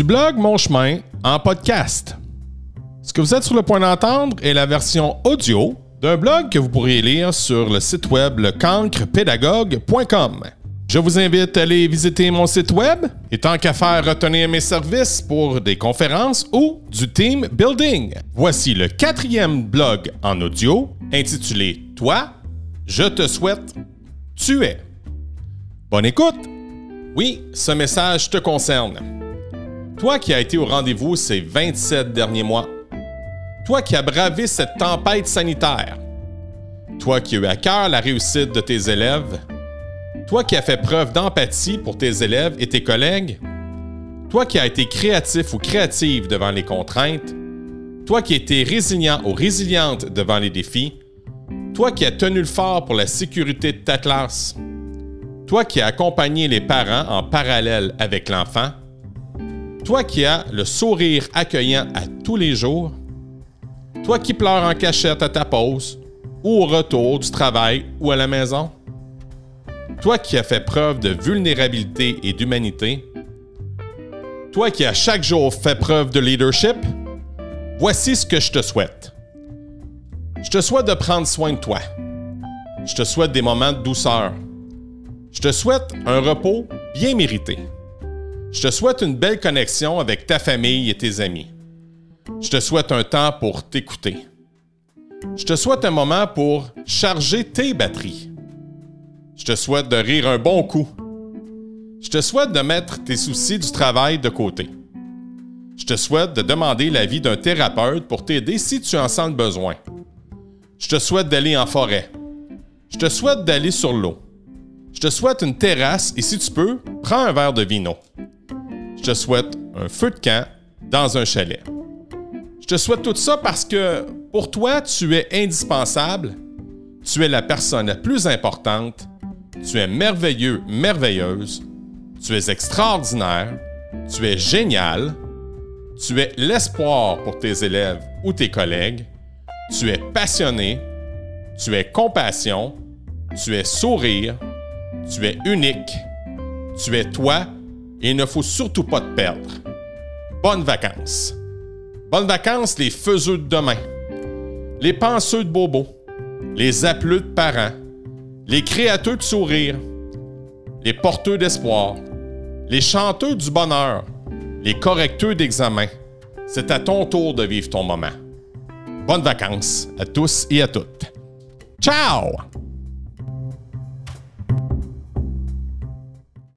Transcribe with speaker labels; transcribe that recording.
Speaker 1: du blog Mon Chemin en podcast. Ce que vous êtes sur le point d'entendre est la version audio d'un blog que vous pourriez lire sur le site web lecancrepédagogue.com. Je vous invite à aller visiter mon site web et tant qu'à faire retenir mes services pour des conférences ou du team building. Voici le quatrième blog en audio intitulé Toi, je te souhaite, tu es. Bonne écoute! Oui, ce message te concerne. Toi qui as été au rendez-vous ces 27 derniers mois. Toi qui as bravé cette tempête sanitaire. Toi qui as eu à cœur la réussite de tes élèves. Toi qui as fait preuve d'empathie pour tes élèves et tes collègues. Toi qui as été créatif ou créative devant les contraintes. Toi qui as été résilient ou résiliente devant les défis. Toi qui as tenu le fort pour la sécurité de ta classe. Toi qui as accompagné les parents en parallèle avec l'enfant toi qui as le sourire accueillant à tous les jours, toi qui pleures en cachette à ta pause ou au retour du travail ou à la maison, toi qui as fait preuve de vulnérabilité et d'humanité, toi qui as chaque jour fait preuve de leadership, voici ce que je te souhaite. Je te souhaite de prendre soin de toi. Je te souhaite des moments de douceur. Je te souhaite un repos bien mérité. Je te souhaite une belle connexion avec ta famille et tes amis. Je te souhaite un temps pour t'écouter. Je te souhaite un moment pour charger tes batteries. Je te souhaite de rire un bon coup. Je te souhaite de mettre tes soucis du travail de côté. Je te souhaite de demander l'avis d'un thérapeute pour t'aider si tu en sens le besoin. Je te souhaite d'aller en forêt. Je te souhaite d'aller sur l'eau. Je te souhaite une terrasse et si tu peux, prends un verre de vino je te souhaite un feu de camp dans un chalet. Je te souhaite tout ça parce que pour toi, tu es indispensable, tu es la personne la plus importante, tu es merveilleux, merveilleuse, tu es extraordinaire, tu es génial, tu es l'espoir pour tes élèves ou tes collègues, tu es passionné, tu es compassion, tu es sourire, tu es unique, tu es toi et il ne faut surtout pas te perdre. Bonnes vacances. Bonnes vacances les faiseux de demain, les penseux de bobo, les appeleux de parents, les créateurs de sourire, les porteurs d'espoir, les chanteurs du bonheur, les correcteurs d'examen. C'est à ton tour de vivre ton moment. Bonnes vacances à tous et à toutes. Ciao!